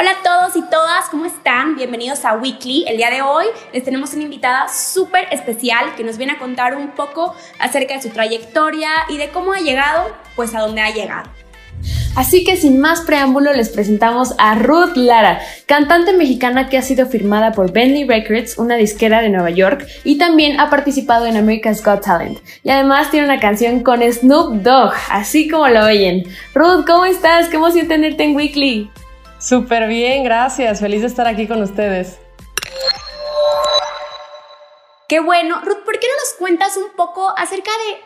Hola a todos y todas, ¿cómo están? Bienvenidos a Weekly. El día de hoy les tenemos una invitada súper especial que nos viene a contar un poco acerca de su trayectoria y de cómo ha llegado, pues a donde ha llegado. Así que sin más preámbulo les presentamos a Ruth Lara, cantante mexicana que ha sido firmada por Bentley Records, una disquera de Nueva York, y también ha participado en America's Got Talent. Y además tiene una canción con Snoop Dogg, así como lo oyen. Ruth, ¿cómo estás? ¿Qué emoción tenerte en Weekly? Súper bien, gracias. Feliz de estar aquí con ustedes. Qué bueno. Ruth, ¿por qué no nos cuentas un poco acerca de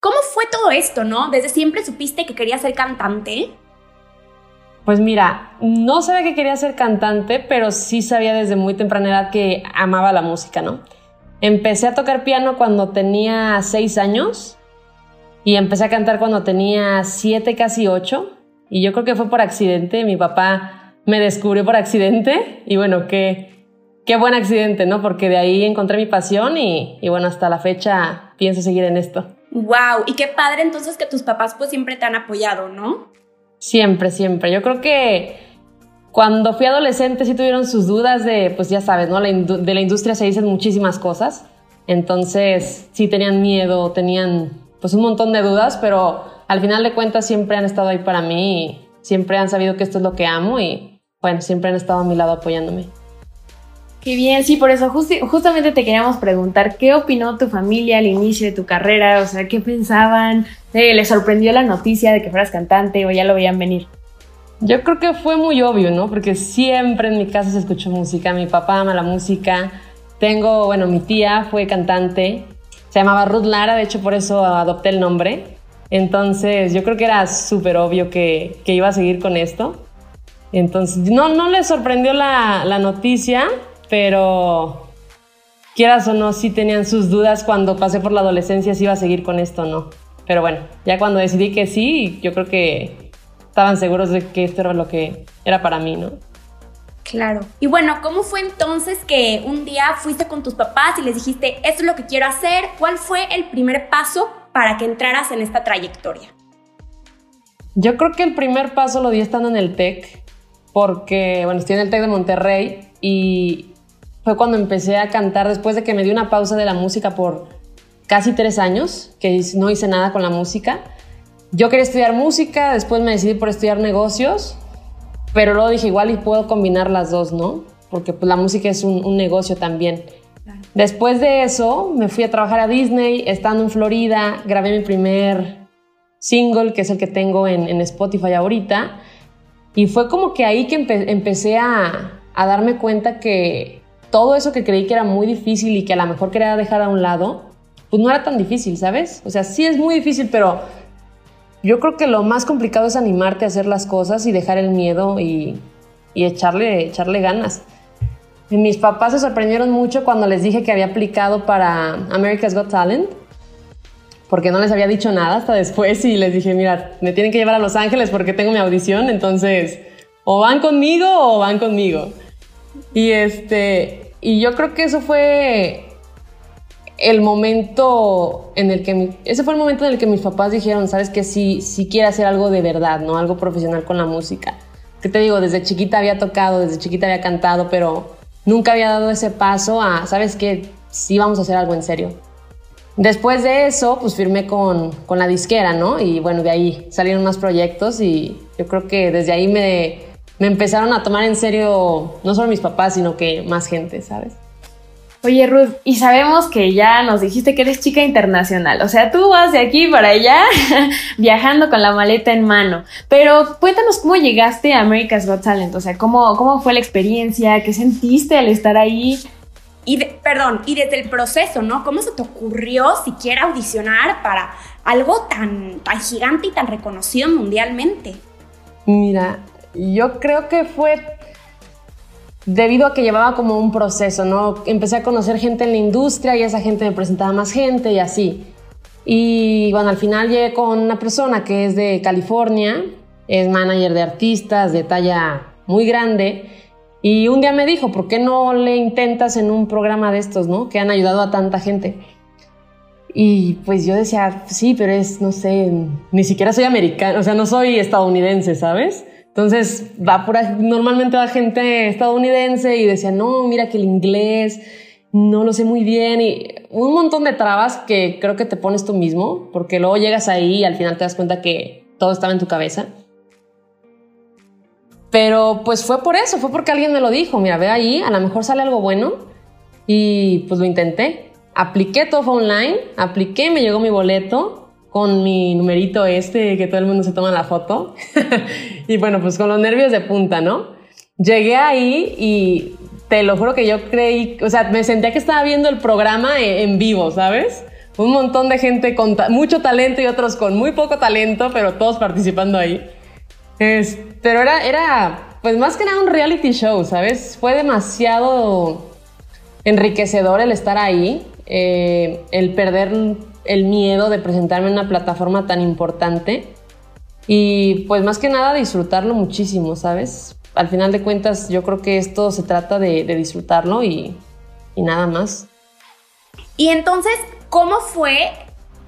cómo fue todo esto, no? ¿Desde siempre supiste que querías ser cantante? Pues mira, no sabía que quería ser cantante, pero sí sabía desde muy temprana edad que amaba la música, ¿no? Empecé a tocar piano cuando tenía seis años y empecé a cantar cuando tenía siete, casi ocho. Y yo creo que fue por accidente. Mi papá me descubrió por accidente. Y bueno, qué, qué buen accidente, ¿no? Porque de ahí encontré mi pasión y, y bueno, hasta la fecha pienso seguir en esto. Wow, y qué padre entonces que tus papás pues siempre te han apoyado, ¿no? Siempre, siempre. Yo creo que cuando fui adolescente sí tuvieron sus dudas de, pues ya sabes, ¿no? de la industria se dicen muchísimas cosas. Entonces sí tenían miedo, tenían pues un montón de dudas, pero al final de cuentas siempre han estado ahí para mí y siempre han sabido que esto es lo que amo y bueno, siempre han estado a mi lado apoyándome. Qué bien, sí, por eso justamente te queríamos preguntar, ¿qué opinó tu familia al inicio de tu carrera? O sea, ¿qué pensaban? Eh, ¿Les sorprendió la noticia de que fueras cantante o ya lo veían venir? Yo creo que fue muy obvio, ¿no? Porque siempre en mi casa se escuchó música, mi papá ama la música, tengo, bueno, mi tía fue cantante, se llamaba Ruth Lara, de hecho por eso adopté el nombre. Entonces yo creo que era súper obvio que, que, iba a seguir con esto. Entonces no, no les sorprendió la, la, noticia, pero quieras o no, sí tenían sus dudas cuando pasé por la adolescencia si iba a seguir con esto o no. Pero bueno, ya cuando decidí que sí, yo creo que estaban seguros de que esto era lo que era para mí, ¿no? Claro. Y bueno, ¿cómo fue entonces que un día fuiste con tus papás y les dijiste, esto es lo que quiero hacer? ¿Cuál fue el primer paso para que entraras en esta trayectoria? Yo creo que el primer paso lo di estando en el TEC, porque, bueno, estoy en el TEC de Monterrey y fue cuando empecé a cantar después de que me di una pausa de la música por casi tres años, que no hice nada con la música. Yo quería estudiar música, después me decidí por estudiar negocios, pero luego dije igual y puedo combinar las dos, ¿no? Porque pues, la música es un, un negocio también. Después de eso, me fui a trabajar a Disney, estando en Florida, grabé mi primer single, que es el que tengo en, Spotify ahorita, y fue como que ahí que empecé a, darme cuenta que todo eso que creí que era muy difícil y que a lo mejor quería dejar a un lado, pues no era tan difícil, ¿sabes? O sea, sí es muy difícil, pero yo creo que lo más complicado es animarte a hacer las cosas y dejar el miedo y, y echarle, echarle ganas. Mis papás se sorprendieron mucho cuando les dije que había aplicado para America's Got Talent, porque no les había dicho nada hasta después y les dije, mira, me tienen que llevar a Los Ángeles porque tengo mi audición, entonces o van conmigo o van conmigo. Y este, y yo creo que eso fue el momento en el que ese fue el momento en el que mis papás dijeron, sabes que sí, sí quiere hacer algo de verdad, no algo profesional con la música. Que te digo, desde chiquita había tocado, desde chiquita había cantado, pero nunca había dado ese paso a, ¿sabes qué? Sí vamos a hacer algo en serio. Después de eso, pues firmé con, con la disquera, ¿no? Y bueno, de ahí salieron más proyectos y yo creo que desde ahí me, me empezaron a tomar en serio no solo mis papás, sino que más gente, ¿sabes? Oye, Ruth, y sabemos que ya nos dijiste que eres chica internacional, o sea, tú vas de aquí para allá viajando con la maleta en mano, pero cuéntanos cómo llegaste a America's Got Talent, o sea, cómo, cómo fue la experiencia, qué sentiste al estar ahí. Y perdón, y desde el proceso, ¿no? ¿Cómo se te ocurrió siquiera audicionar para algo tan, tan gigante y tan reconocido mundialmente? Mira, yo creo que fue debido a que llevaba como un proceso, ¿no? Empecé a conocer gente en la industria y esa gente me presentaba más gente y así. Y bueno, al final llegué con una persona que es de California, es manager de artistas de talla muy grande. Y un día me dijo, ¿por qué no le intentas en un programa de estos, ¿no? Que han ayudado a tanta gente. Y pues yo decía, sí, pero es, no sé, ni siquiera soy americano, o sea, no soy estadounidense, ¿sabes? Entonces, va por normalmente va gente estadounidense y decía, no, mira que el inglés no lo sé muy bien y un montón de trabas que creo que te pones tú mismo, porque luego llegas ahí y al final te das cuenta que todo estaba en tu cabeza. Pero pues fue por eso, fue porque alguien me lo dijo, mira, ve ahí, a lo mejor sale algo bueno y pues lo intenté. Apliqué todo fue online, apliqué, me llegó mi boleto con mi numerito este que todo el mundo se toma la foto. y bueno, pues con los nervios de punta, ¿no? Llegué ahí y te lo juro que yo creí, o sea, me sentía que estaba viendo el programa e, en vivo, ¿sabes? Un montón de gente con mucho talento y otros con muy poco talento, pero todos participando ahí. pero era, era, pues más que nada un reality show, ¿sabes? Fue demasiado enriquecedor el estar ahí, eh, el perder el miedo de presentarme en una plataforma tan importante y pues más que nada disfrutarlo muchísimo, ¿sabes? Al final de cuentas yo creo que esto se trata de, disfrutarlo y, nada más. Y entonces, ¿cómo fue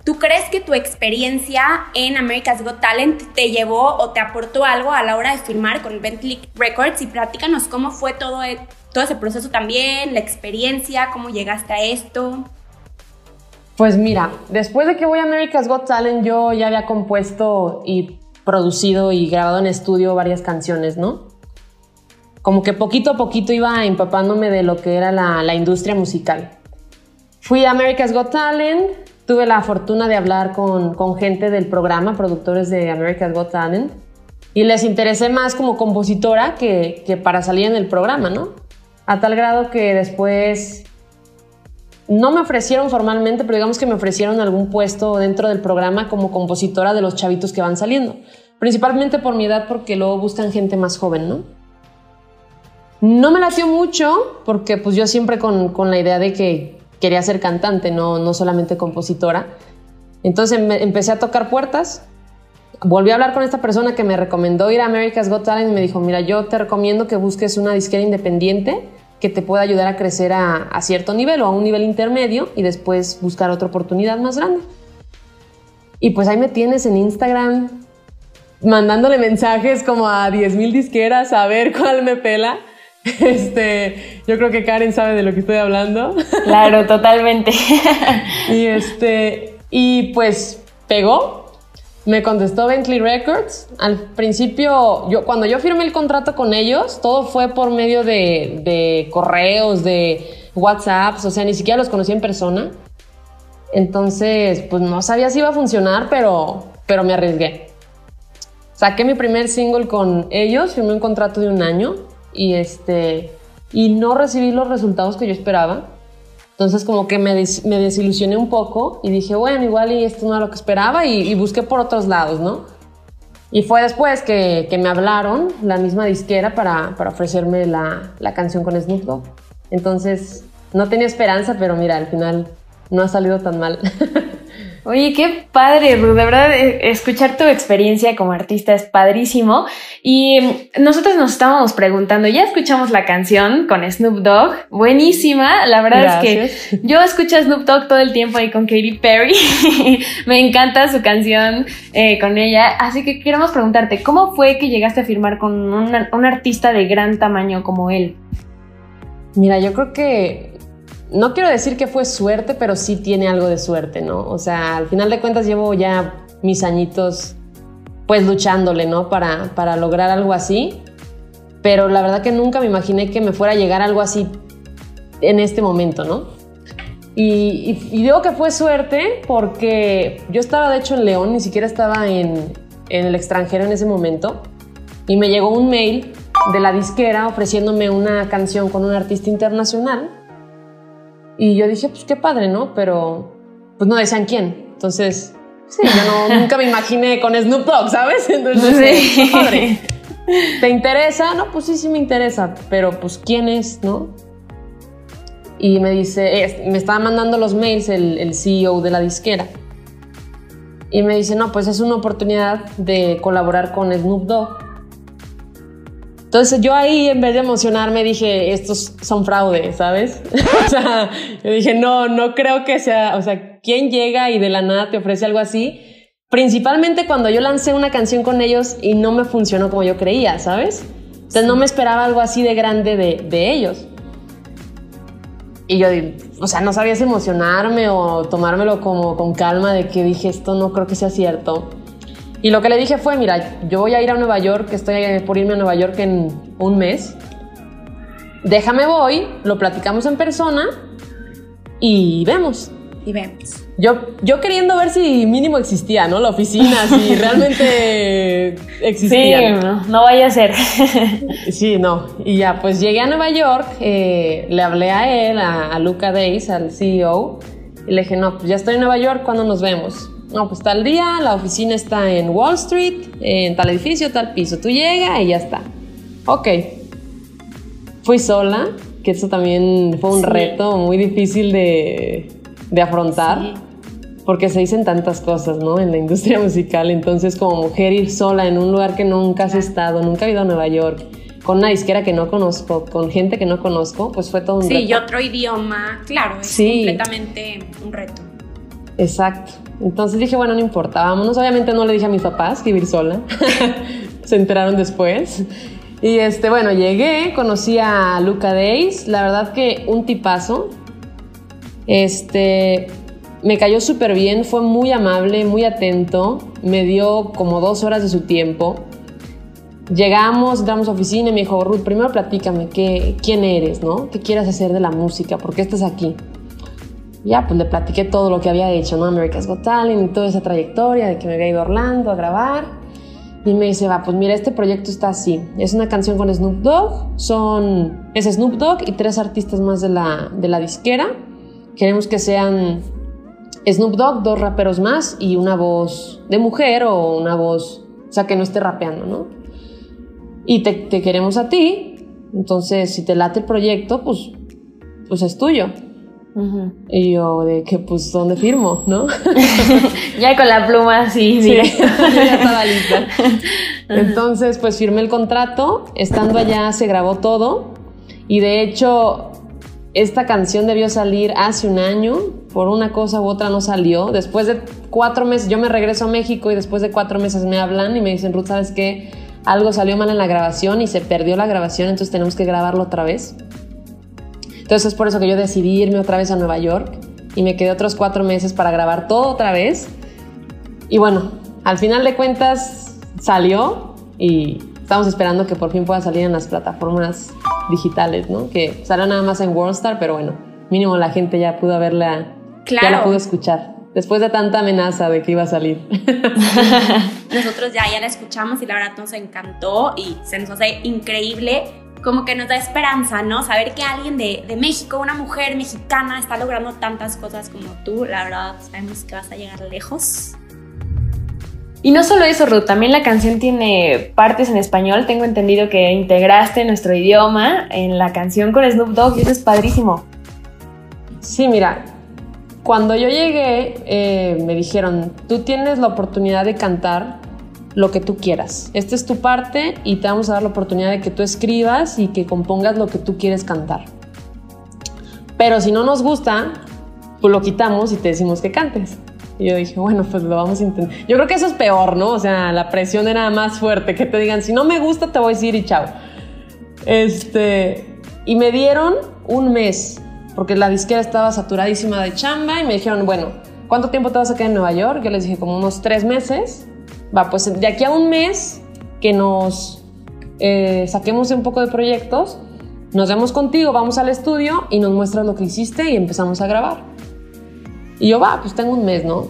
¿Tú crees que tu experiencia en America's Got Talent te llevó o te aportó algo a la hora de firmar con Bentley Records? Y platícanos cómo fue todo, e, todo ese proceso también, la experiencia, cómo llegaste a esto. Pues mira, después de que voy a America's Got Talent, yo ya había compuesto y producido y grabado en estudio varias canciones, ¿no? Como que poquito a poquito iba empapándome de lo que era la, industria musical. Fui a America's Got Talent, tuve la fortuna de hablar con, con gente del programa, productores de America's Got Talent, y les interesé más como compositora que, que para salir en el programa, ¿no? A tal grado que después no me ofrecieron formalmente, pero digamos que me ofrecieron algún puesto dentro del programa como compositora de los chavitos que van saliendo. Principalmente por mi edad, porque luego buscan gente más joven, ¿no? No me latió mucho, porque pues yo siempre con, con la idea de que quería ser cantante, no, no solamente compositora. Entonces empecé a tocar puertas. Volví a hablar con esta persona que me recomendó ir a America's Got Talent y me dijo, mira, yo te recomiendo que busques una disquera independiente que te pueda ayudar a crecer a, cierto nivel o a un nivel intermedio y después buscar otra oportunidad más grande. Y pues ahí me tienes en Instagram mandándole mensajes como a 10.000 disqueras a ver cuál me pela. Este, yo creo que Karen sabe de lo que estoy hablando. Claro, totalmente. y este, y pues pegó, me contestó Bentley Records. Al principio, yo, cuando yo firmé el contrato con ellos, todo fue por medio de, correos, de WhatsApps, o sea, ni siquiera los conocí en persona. Entonces, pues no sabía si iba a funcionar, pero, pero me arriesgué. Saqué mi primer single con ellos, firmé un contrato de un año y, este, y no recibí los resultados que yo esperaba. Entonces como que me, me, desilusioné un poco y dije, bueno, igual y esto no era lo que esperaba y, busqué por otros lados, ¿no? Y fue después que, que me hablaron la misma disquera para, para ofrecerme la, la, canción con Snoop Dogg. Entonces no tenía esperanza, pero mira, al final no ha salido tan mal. Oye, qué padre, Ruth. De verdad, eh, escuchar tu experiencia como artista es padrísimo. Y nosotros nos estábamos preguntando, ya escuchamos la canción con Snoop Dogg. Buenísima. La verdad es que yo escucho a Snoop Dogg todo el tiempo ahí con Katy Perry. Me encanta su canción eh, con ella. Así que queremos preguntarte, ¿cómo fue que llegaste a firmar con un artista de gran tamaño como él? Mira, yo creo que no quiero decir que fue suerte, pero sí tiene algo de suerte, ¿no? O sea, al final de cuentas llevo ya mis añitos pues luchándole, ¿no? Para, para lograr algo así. Pero la verdad que nunca me imaginé que me fuera a llegar algo así en este momento, ¿no? Y, digo que fue suerte porque yo estaba de hecho en León, ni siquiera estaba en, en el extranjero en ese momento. Y me llegó un mail de la disquera ofreciéndome una canción con un artista internacional y yo dije, pues qué padre, ¿no? Pero pues no decían quién. Entonces, sí, yo no, nunca me imaginé con Snoop Dogg, ¿sabes? Entonces, sí. padre. ¿Te interesa? No, pues sí, sí me interesa, pero pues quién es, ¿no? Y me dice, me estaba mandando los mails el, el CEO de la disquera. Y me dice, no, pues es una oportunidad de colaborar con Snoop Dogg entonces yo ahí, en vez de emocionarme, dije, estos son fraude, ¿sabes? o sea, yo dije, no, no creo que sea, o sea, ¿quién llega y de la nada te ofrece algo así? Principalmente cuando yo lancé una canción con ellos y no me funcionó como yo creía, ¿sabes? Entonces no me esperaba algo así de grande de, de ellos. Y yo, o sea, no sabía si emocionarme o tomármelo como con calma de que dije, esto no creo que sea cierto. Y lo que le dije fue, mira, yo voy a ir a Nueva York, estoy por irme a Nueva York en un mes. Déjame voy, lo platicamos en persona y vemos. Y vemos. Yo, yo queriendo ver si mínimo existía, ¿no? La oficina, si realmente existía. Sí, no, no, vaya a ser. sí, no. Y ya, pues llegué a Nueva York, eh, le hablé a él, a, a Luca Days, al CEO, y le dije, no, pues ya estoy en Nueva York, ¿cuándo nos vemos? No, pues tal día, la oficina está en Wall Street, en tal edificio, tal piso. Tú llegas y ya está. Ok. Fui sola, que eso también fue un reto muy difícil de, de afrontar. Sí porque se dicen tantas cosas, ¿no? En la industria musical. Entonces, como mujer, ir sola en un lugar que nunca has estado, nunca he ido a Nueva York, con una disquera que no conozco, con gente que no conozco, pues fue todo un sí, reto. Sí, y otro idioma, claro, es completamente un reto. Exacto. Entonces dije, bueno, no importa, vámonos. Obviamente no le dije a mis papás que vivir sola. se enteraron después. Y este, bueno, llegué, conocí a Luca Days. La verdad que un tipazo. Este, me cayó súper bien, fue muy amable, muy atento, me dio como dos horas de su tiempo. Llegamos, entramos a oficina y me dijo, Ruth, primero platícame, ¿qué, ¿quién eres, no? ¿Qué quieres hacer de la música? ¿Por qué estás aquí? Ya, pues le platiqué todo lo que había hecho, ¿no? America's Got Talent y toda esa trayectoria de que me había ido a Orlando a grabar. Y me dice, va, pues mira, este proyecto está así. Es una canción con Snoop Dogg, son, es Snoop Dogg y tres artistas más de la, de la disquera. Queremos que sean Snoop Dogg, dos raperos más y una voz de mujer o una voz, o sea, que no esté rapeando, ¿no? Y te, queremos a ti, entonces si te late el proyecto, pues, pues es tuyo. Y yo, de que, pues, ¿dónde firmo, no? ya con la pluma, sí, sí. ya estaba lista. Entonces, pues firmé el contrato, estando allá se grabó todo. Y de hecho, esta canción debió salir hace un año, por una cosa u otra no salió. Después de cuatro meses, yo me regreso a México y después de cuatro meses me hablan y me dicen, Ruth, ¿sabes qué? Algo salió mal en la grabación y se perdió la grabación, entonces tenemos que grabarlo otra vez. Entonces es por eso que yo decidí irme otra vez a Nueva York y me quedé otros cuatro meses para grabar todo otra vez. Y bueno, al final de cuentas salió y estamos esperando que por fin pueda salir en las plataformas digitales, ¿no? Que salió nada más en Worldstar, pero bueno, mínimo la gente ya pudo verla, claro. ya la pudo escuchar. Después de tanta amenaza de que iba a salir. Nosotros ya, ya la escuchamos y la verdad nos encantó y se nos hace increíble como que nos da esperanza, ¿no? Saber que alguien de, de, México, una mujer mexicana, está logrando tantas cosas como tú. La verdad, sabemos que vas a llegar lejos. Y no solo eso, Ruth, también la canción tiene partes en español. Tengo entendido que integraste nuestro idioma en la canción con Snoop Dogg y eso es padrísimo. Sí, mira, cuando yo llegué eh, me dijeron, tú tienes la oportunidad de cantar lo que tú quieras. Esta es tu parte y te vamos a dar la oportunidad de que tú escribas y que compongas lo que tú quieres cantar. Pero si no nos gusta, pues lo quitamos y te decimos que cantes. Y yo dije, bueno, pues lo vamos a intentar. Yo creo que eso es peor, ¿no? O sea, la presión era más fuerte, que te digan, si no me gusta, te voy a decir y chao. Este, y me dieron un mes, porque la disquera estaba saturadísima de chamba y me dijeron, bueno, ¿cuánto tiempo te vas a quedar en Nueva York? Yo les dije, como unos tres meses. Va, pues de aquí a un mes que nos eh, saquemos un poco de proyectos, nos vemos contigo, vamos al estudio y nos muestras lo que hiciste y empezamos a grabar. Y yo, va, pues tengo un mes, ¿no?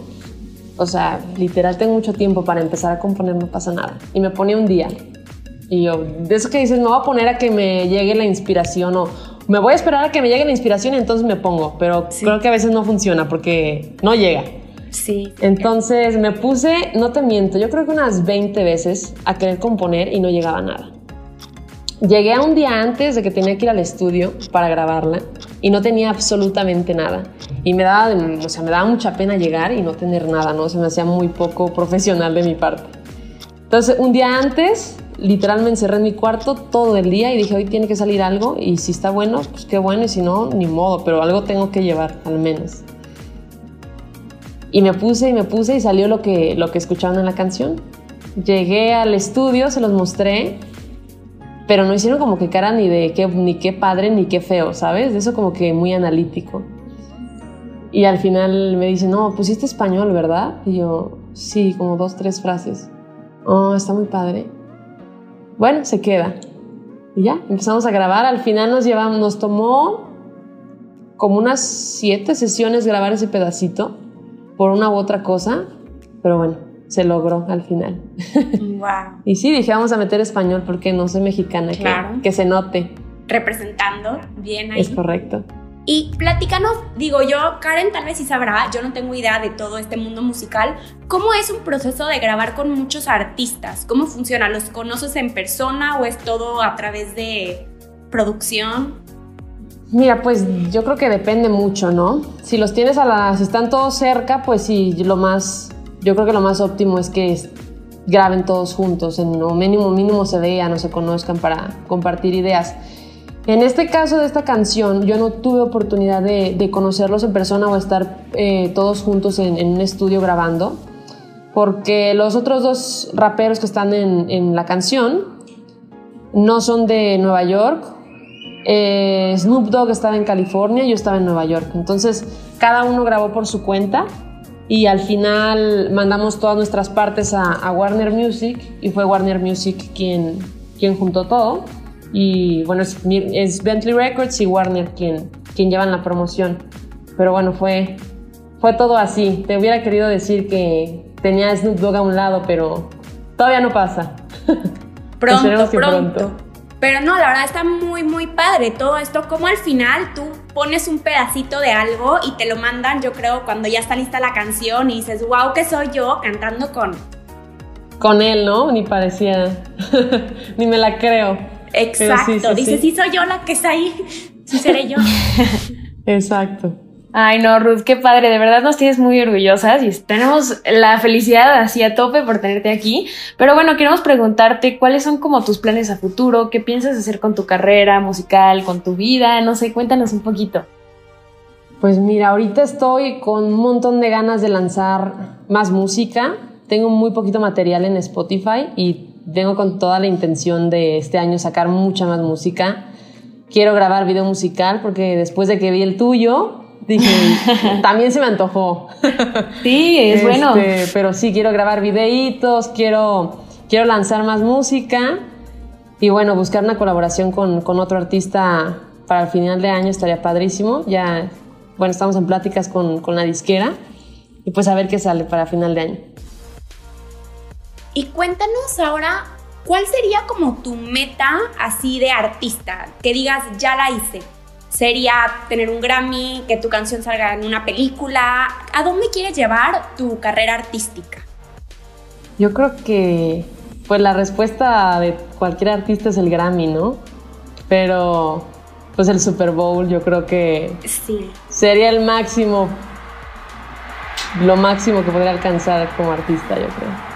O sea, literal tengo mucho tiempo para empezar a componer, no pasa nada. Y me ponía un día. Y yo, de eso que dices, me voy a poner a que me llegue la inspiración o me voy a esperar a que me llegue la inspiración y entonces me pongo. Pero creo que a veces no funciona porque no llega. Sí. Entonces me puse, no te miento, yo creo que unas 20 veces a querer componer y no llegaba nada. Llegué a un día antes de que tenía que ir al estudio para grabarla y no tenía absolutamente nada. Y me daba, o sea, me daba mucha pena llegar y no tener nada, ¿no? Se me hacía muy poco profesional de mi parte. Entonces, un día antes, literal me encerré en mi cuarto todo el día y dije, hoy tiene que salir algo y si está bueno, pues qué bueno y si no, ni modo, pero algo tengo que llevar al menos. Y me puse y me puse y salió lo que, lo que escuchaban en la canción. Llegué al estudio, se los mostré, pero no hicieron como que cara ni de qué, ni qué padre ni qué feo, ¿sabes? De eso como que muy analítico. Y al final me dice, no, pusiste español, ¿verdad? Y yo, sí, como dos, tres frases. Oh, está muy padre. Bueno, se queda. Y ya, empezamos a grabar. Al final nos llevamos, nos tomó como unas siete sesiones grabar ese pedacito por una u otra cosa, pero bueno, se logró al final. Wow. y sí, dije, vamos a meter español porque no soy mexicana, que, que se note. Representando bien ahí. Es correcto. Y platícanos, digo yo, Karen tal vez sí sabrá, yo no tengo idea de todo este mundo musical, ¿cómo es un proceso de grabar con muchos artistas? ¿Cómo funciona? ¿Los conoces en persona o es todo a través de producción? Mira, pues yo creo que depende mucho, ¿no? Si los tienes a las, si están todos cerca, pues sí, lo más, yo creo que lo más óptimo es que graben todos juntos, en o mínimo, mínimo se vean o se conozcan para compartir ideas. En este caso de esta canción, yo no tuve oportunidad de, conocerlos en persona o estar eh, todos juntos en, un estudio grabando, porque los otros dos raperos que están en, la canción no son de Nueva York. Eh, Snoop Dogg estaba en California, yo estaba en Nueva York. Entonces, cada uno grabó por su cuenta y al final mandamos todas nuestras partes a, Warner Music y fue Warner Music quien, quien juntó todo y bueno, es, Bentley Records y Warner quien, quien llevan la promoción. Pero bueno, fue, fue todo así. Te hubiera querido decir que tenía Snoop Dogg a un lado, pero todavía no pasa. Pronto, pronto. Pero no, la verdad está muy, muy padre todo esto. Como al final tú pones un pedacito de algo y te lo mandan, yo creo, cuando ya está lista la canción y dices, wow, que soy yo cantando con... Con él, ¿no? Ni parecía, ni me la creo. Exacto. Dice, sí. soy yo la que está ahí. Sí seré yo. Exacto. Ay, no, Ruth, qué padre, de verdad nos tienes muy orgullosas y tenemos la felicidad así a tope por tenerte aquí. Pero bueno, queremos preguntarte cuáles son como tus planes a futuro, qué piensas hacer con tu carrera musical, con tu vida, no sé, cuéntanos un poquito. Pues mira, ahorita estoy con un montón de ganas de lanzar más música. Tengo muy poquito material en Spotify y vengo con toda la intención de este año sacar mucha más música. Quiero grabar video musical porque después de que vi el tuyo, dije, también se me antojó. Sí, es bueno. Este, pero sí, quiero grabar videitos, quiero, quiero lanzar más música y bueno, buscar una colaboración con, con otro artista para el final de año estaría padrísimo. Ya, bueno, estamos en pláticas con, con la disquera y pues a ver qué sale para final de año. Y cuéntanos ahora, ¿cuál sería como tu meta así de artista? Que digas, ya la hice. Sería tener un Grammy, que tu canción salga en una película. ¿A dónde quieres llevar tu carrera artística? Yo creo que pues la respuesta de cualquier artista es el Grammy, ¿no? Pero pues el Super Bowl yo creo que sí. sería el máximo, lo máximo que podría alcanzar como artista, yo creo.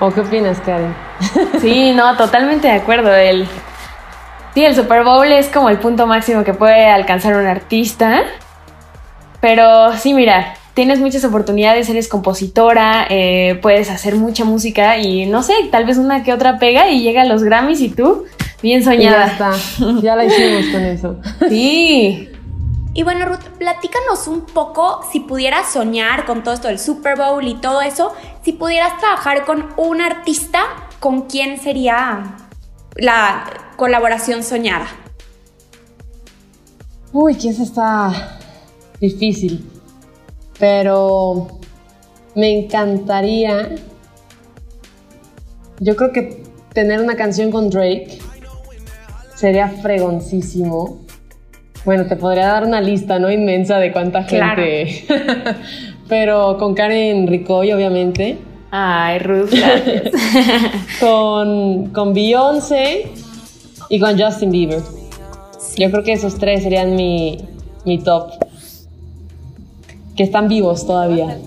¿O qué opinas, Karen? Sí, no, totalmente de acuerdo. El, sí, el Super Bowl es como el punto máximo que puede alcanzar un artista. Pero sí, mira, tienes muchas oportunidades, eres compositora, eh, puedes hacer mucha música y no sé, tal vez una que otra pega y llega a los Grammys y tú, bien soñada. ya está, ya la hicimos con eso. Sí. Y bueno, Ruth, platícanos un poco si pudieras soñar con todo esto del Super Bowl y todo eso, si pudieras trabajar con un artista, ¿con quién sería la colaboración soñada? Uy, que eso está difícil, pero me encantaría, yo creo que tener una canción con Drake sería fregoncísimo bueno, te podría dar una lista, ¿no? Inmensa de cuánta gente. Pero con Karen Ricoy, obviamente. Ay, Ruth, con, con Beyoncé y con Justin Bieber. Yo creo que esos tres serían mi, mi top. Que están vivos todavía.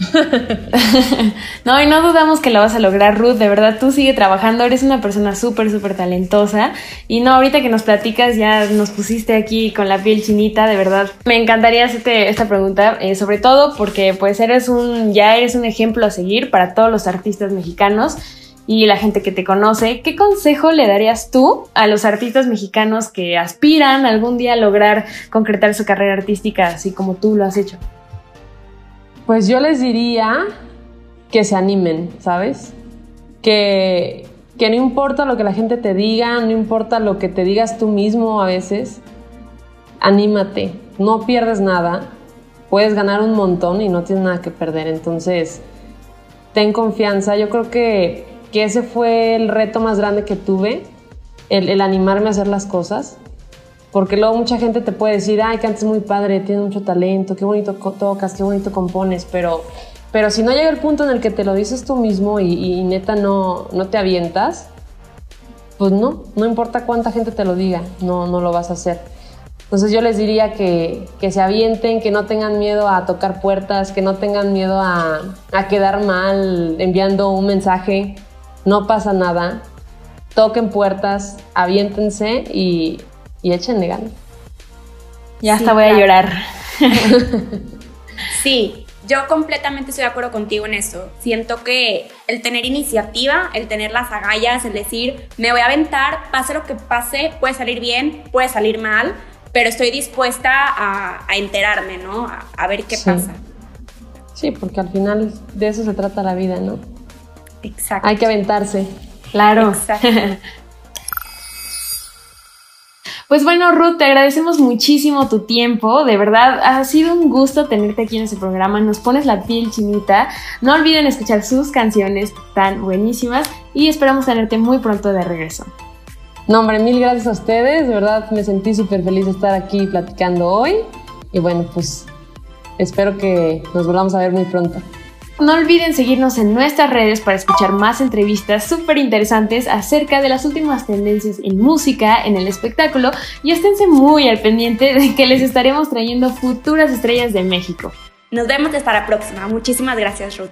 no, y no dudamos que lo vas a lograr, Ruth. De verdad, tú sigue trabajando. Eres una persona súper, súper talentosa. Y no, ahorita que nos platicas, ya nos pusiste aquí con la piel chinita. De verdad, me encantaría hacerte esta pregunta, eh, sobre todo porque, pues, eres un, ya eres un ejemplo a seguir para todos los artistas mexicanos y la gente que te conoce, ¿qué consejo le darías tú a los artistas mexicanos que aspiran algún día a lograr concretar su carrera artística así como tú lo has hecho? Pues yo les diría que se animen, ¿sabes? Que, que no importa lo que la gente te diga, no importa lo que te digas tú mismo a veces, anímate, no pierdes nada, puedes ganar un montón y no tienes nada que perder, entonces ten confianza, yo creo que que ese fue el reto más grande que tuve, el, animarme a hacer las cosas. Porque luego mucha gente te puede decir, ay, que antes muy padre, tienes mucho talento, qué bonito tocas, qué bonito compones, pero, pero si no llega el punto en el que te lo dices tú mismo y, neta no, no te avientas, pues no, no importa cuánta gente te lo diga, no, no lo vas a hacer. Entonces yo les diría que, que, se avienten, que no tengan miedo a tocar puertas, que no tengan miedo a, a quedar mal enviando un mensaje, no pasa nada, toquen puertas, aviéntense y, y échenle ganas. Ya hasta voy a llorar. sí, yo completamente estoy de acuerdo contigo en eso. Siento que el tener iniciativa, el tener las agallas, el decir, me voy a aventar, pase lo que pase, puede salir bien, puede salir mal, pero estoy dispuesta a, enterarme, ¿no? A, ver qué pasa. Sí, porque al final de eso se trata la vida, ¿no? Exacto. Hay que aventarse. Claro. Pues bueno, Ruth, te agradecemos muchísimo tu tiempo. De verdad, ha sido un gusto tenerte aquí en este programa. Nos pones la piel chinita. No olviden escuchar sus canciones tan buenísimas y esperamos tenerte muy pronto de regreso. No, hombre, mil gracias a ustedes. De verdad, me sentí súper feliz de estar aquí platicando hoy. Y bueno, pues espero que nos volvamos a ver muy pronto. No olviden seguirnos en nuestras redes para escuchar más entrevistas súper interesantes acerca de las últimas tendencias en música, en el espectáculo y esténse muy al pendiente de que les estaremos trayendo futuras estrellas de México. Nos vemos hasta la próxima. Muchísimas gracias, Ruth.